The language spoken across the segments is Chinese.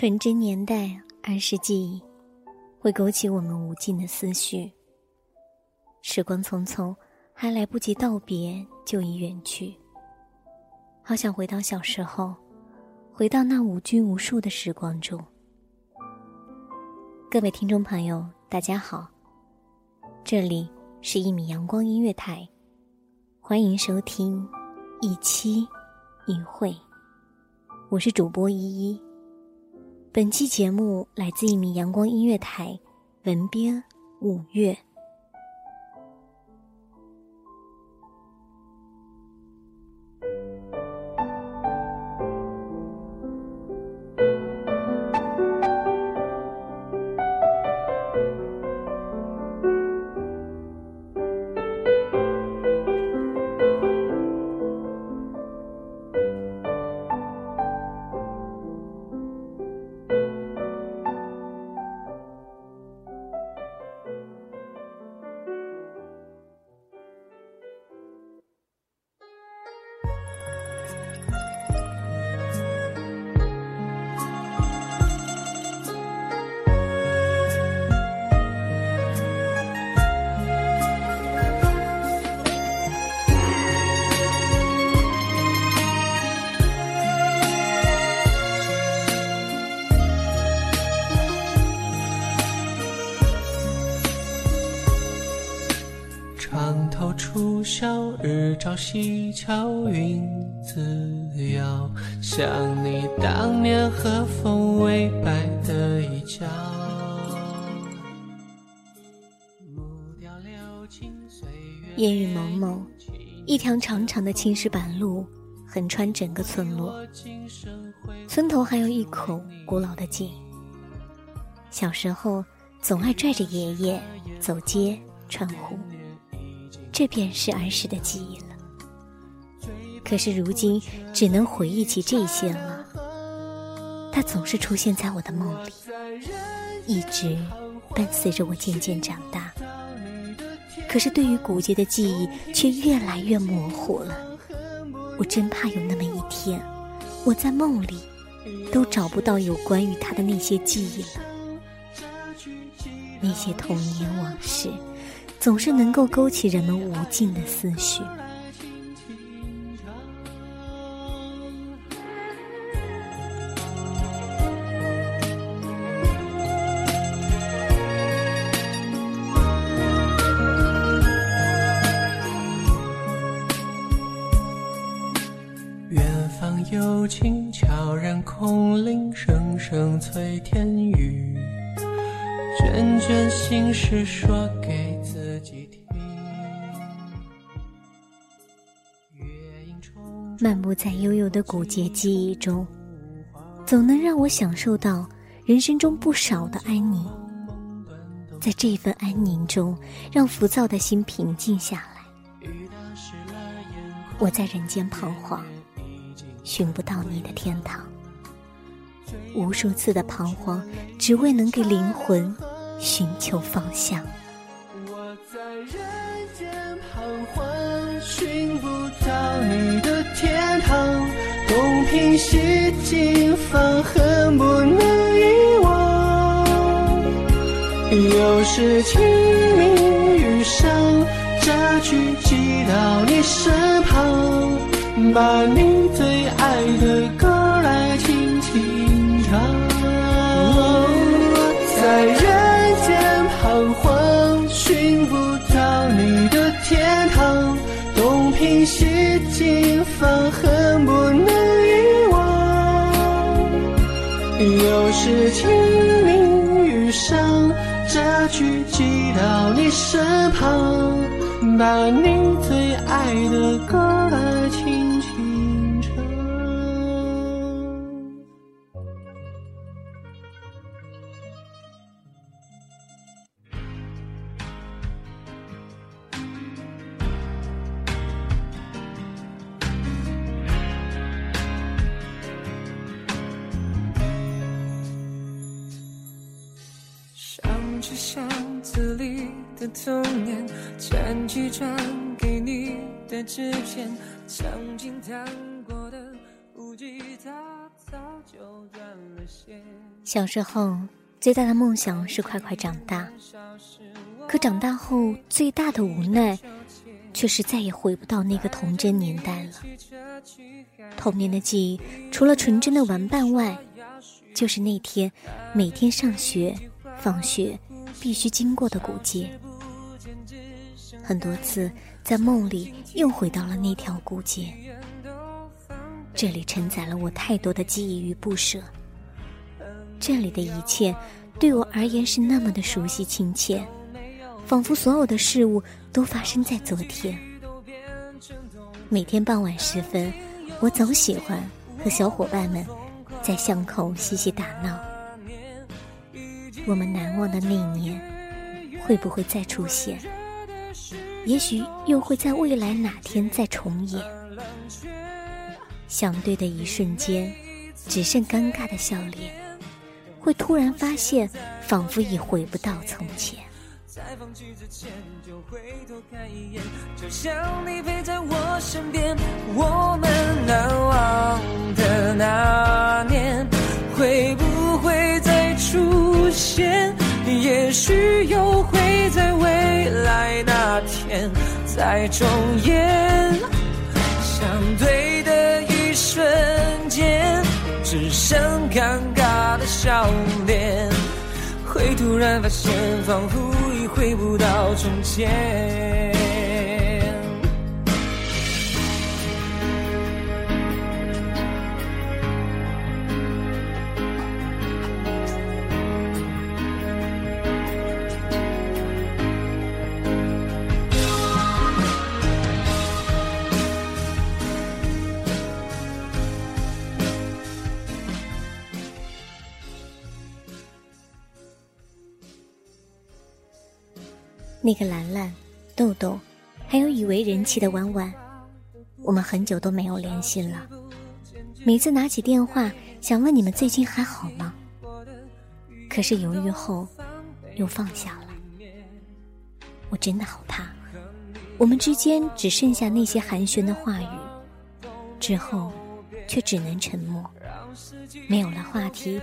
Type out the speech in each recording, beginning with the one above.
纯真年代，儿时记忆，会勾起我们无尽的思绪。时光匆匆，还来不及道别，就已远去。好想回到小时候，回到那无拘无束的时光中。各位听众朋友，大家好，这里是一米阳光音乐台，欢迎收听一期一会，我是主播依依。本期节目来自一名阳光音乐台，文编五月。晓，日照西桥，云自遥。想你当年和风微摆的衣角。烟雨蒙蒙，一条长长的青石板路横穿整个村落。村头还有一口古老的井。小时候总爱拽着爷爷走街串户。这便是儿时的记忆了。可是如今只能回忆起这些了。它总是出现在我的梦里，一直伴随着我渐渐长大。可是对于古街的记忆却越来越模糊了。我真怕有那么一天，我在梦里都找不到有关于他的那些记忆了。那些童年往事。总是能够勾起人们无尽的思绪。远方有琴悄然空灵，声声催天雨。卷卷心事说给。漫步在悠悠的古街记忆中，总能让我享受到人生中不少的安宁。在这份安宁中，让浮躁的心平静下来。我在人间彷徨，寻不到你的天堂。无数次的彷徨，只为能给灵魂寻求方向。西凑，放恨不能遗忘。又是清明雨上，扎去寄到你身旁，把你最爱的歌来轻轻唱。在人间彷徨，寻不到你的天堂，东拼西凑，放恨是清明雨上。这曲寄到你身旁，把你最爱的歌箱子里的童年，捡起传给你的纸片，曾经弹过的木吉他早就断了线。小时候最大的梦想是快快长大，可长大后最大的无奈，却是再也回不到那个童真年代了。童年的记忆，除了纯真的玩伴外，就是那天每天上学、放学。必须经过的古街，很多次在梦里又回到了那条古街。这里承载了我太多的记忆与不舍。这里的一切对我而言是那么的熟悉亲切，仿佛所有的事物都发生在昨天。每天傍晚时分，我总喜欢和小伙伴们在巷口嬉戏打闹。我们难忘的那年，会不会再出现？也许又会在未来哪天再重演。相对的一瞬间，只剩尴尬的笑脸，会突然发现，仿佛已回不到从前。在放弃之前，就回头看一眼，就像你陪在我身边。我们难忘的那年，会不会出现？也许又会在未来那天再重演。相对的一瞬间，只剩尴尬的笑脸。会突然发现，仿佛已回不到从前。那个兰兰、豆豆，还有以为人气的婉婉，我们很久都没有联系了。每次拿起电话，想问你们最近还好吗？可是犹豫后，又放下了。我真的好怕，我们之间只剩下那些寒暄的话语，之后却只能沉默，没有了话题。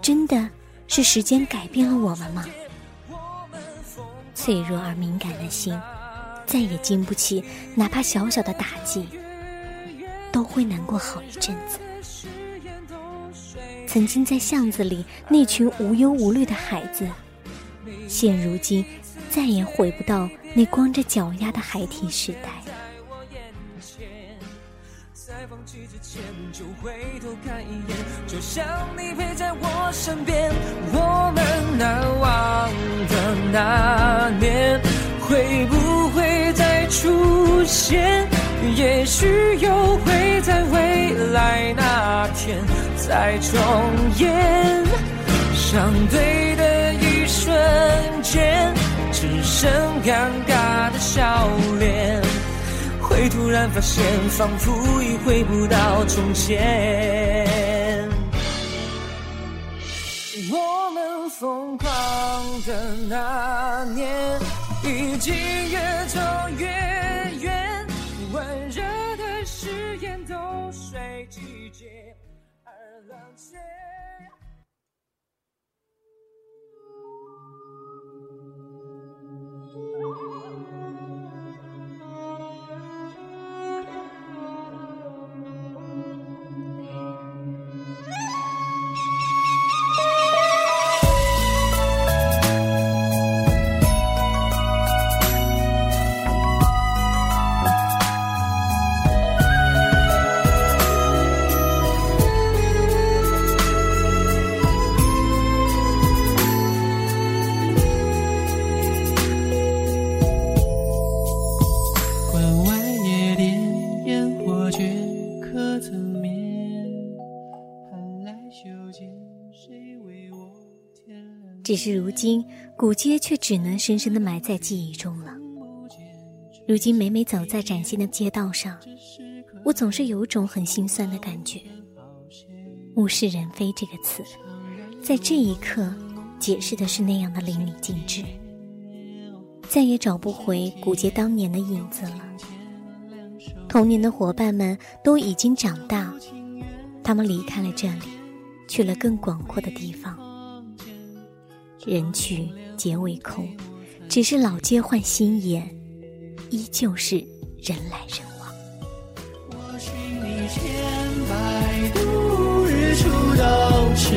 真的是时间改变了我们吗？脆弱而敏感的心，再也经不起哪怕小小的打击，都会难过好一阵子。曾经在巷子里那群无忧无虑的孩子，现如今再也回不到那光着脚丫的孩提时代。就回头看一眼，就像你陪在我身边。我们那现？也许又会在未来那天再重演，相对的一瞬间，只剩尴尬的笑脸，会突然发现，仿佛已回不到从前。我们疯狂的那年，已经越走越而冷却。只是如今，古街却只能深深的埋在记忆中了。如今每每走在崭新的街道上，我总是有种很心酸的感觉。物是人非这个词，在这一刻解释的是那样的淋漓尽致，再也找不回古街当年的影子了。童年的伙伴们都已经长大，他们离开了这里，去了更广阔的地方。人去皆为空，只是老街换新颜，依旧是人来人往。我寻你千百度，日出到迟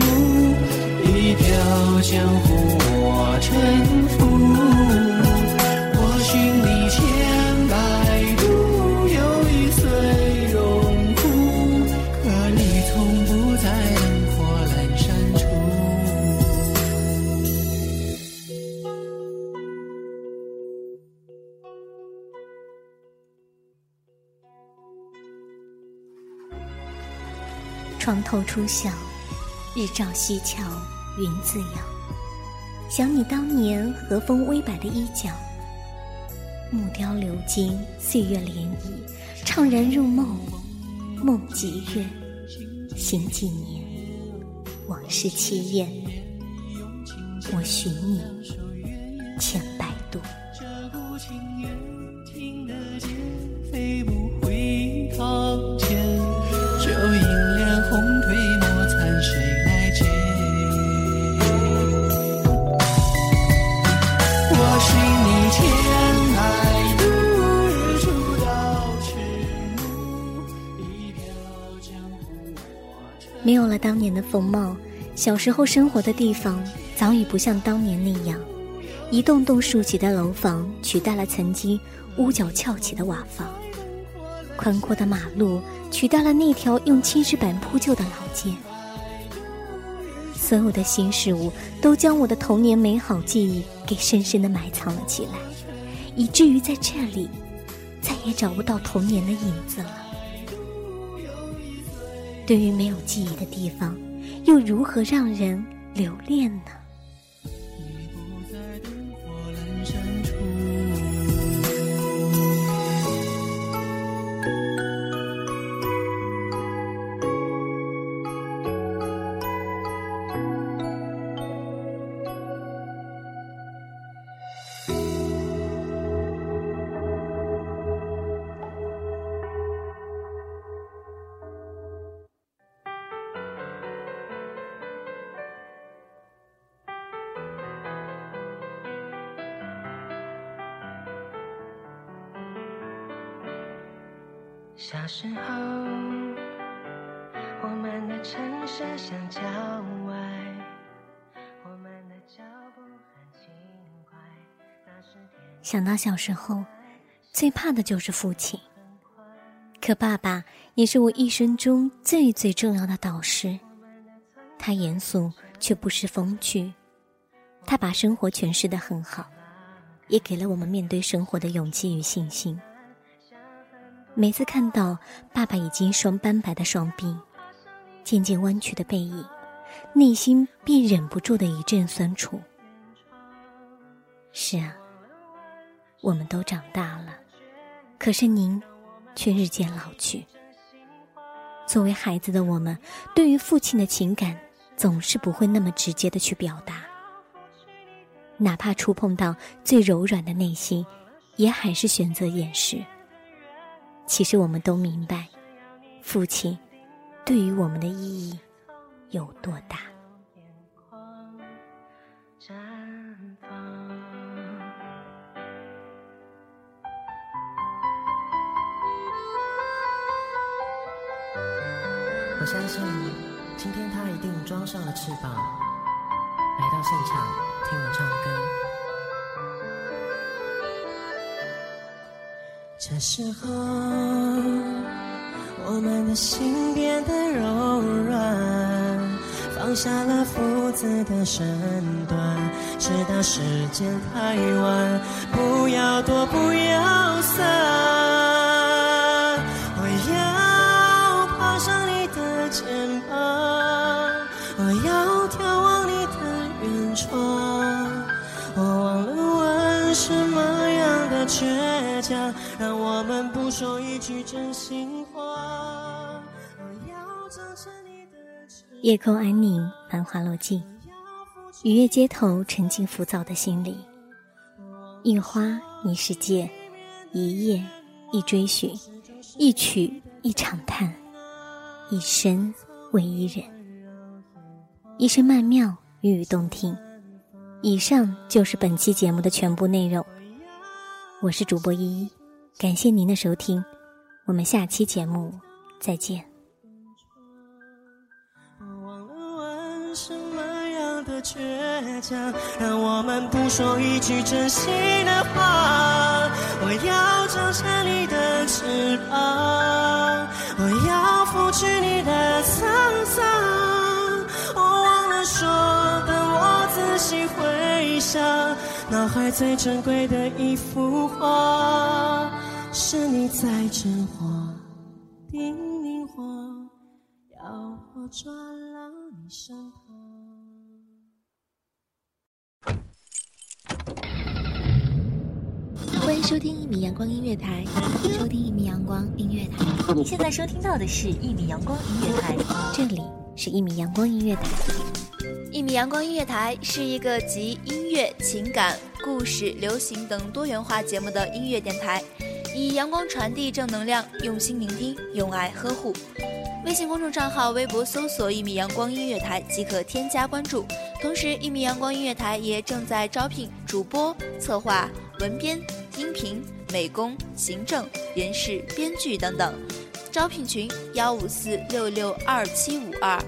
暮，一条江湖我沉床头初晓，日照西桥云自摇。想你当年和风微摆的衣角，木雕流金，岁月涟漪，怅然入梦，梦几月，醒几年，往事凄艳。我寻你千百度。这股情缘听得见，飞不没有了当年的风貌，小时候生活的地方早已不像当年那样，一栋栋竖起的楼房取代了曾经屋角翘起的瓦房，宽阔的马路取代了那条用青石板铺就的老街。所有的新事物都将我的童年美好记忆给深深的埋藏了起来，以至于在这里再也找不到童年的影子了。对于没有记忆的地方，又如何让人留恋呢？小时候，我们的城市像郊外，我们的脚步很轻快。那是想到小时候，最怕的就是父亲。可爸爸也是我一生中最最重要的导师。他严肃却不失风趣，他把生活诠释得很好，也给了我们面对生活的勇气与信心。每次看到爸爸已经双斑白的双臂，渐渐弯曲的背影，内心便忍不住的一阵酸楚。是啊，我们都长大了，可是您却日渐老去。作为孩子的我们，对于父亲的情感总是不会那么直接的去表达，哪怕触碰到最柔软的内心，也还是选择掩饰。其实我们都明白，父亲对于我们的意义有多大。我相信，今天他一定装上了翅膀，来到现场听我唱歌。这时候，我们的心变得柔软，放下了父子的身段，直到时间太晚，不要躲，不要散。句真心话。夜空安宁，繁华落尽，雨夜街头，沉静浮躁的心里。一花一世界，一夜一追寻，一曲一长叹，一生为一人。一声曼妙，语语动听。以上就是本期节目的全部内容。我是主播依依，感谢您的收听，我们下期节目再见。我忘了问什么样的倔强，让我们不说一句真心的话。我要长成你的翅膀，我要拂去你的沧桑。我忘了说，等我仔细回想。脑海最珍贵的一幅画，是你在真话叮咛我，要我抓牢你身旁。欢迎收听一米阳光音乐台，收听一米阳光音乐台。你现在收听到的是一米阳光音乐台，这里是一米阳光音乐台。一米阳光音乐台是一个集音乐、情感、故事、流行等多元化节目的音乐电台，以阳光传递正能量，用心聆听，用爱呵护。微信公众账号、微博搜索“一米阳光音乐台”即可添加关注。同时，一米阳光音乐台也正在招聘主播、策划、文编、音频、美工、行政、人事、编剧等等。招聘群：幺五四六六二七五二。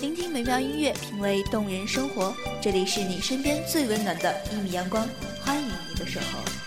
聆听美妙音乐，品味动人生活。这里是你身边最温暖的一米阳光，欢迎你的守候。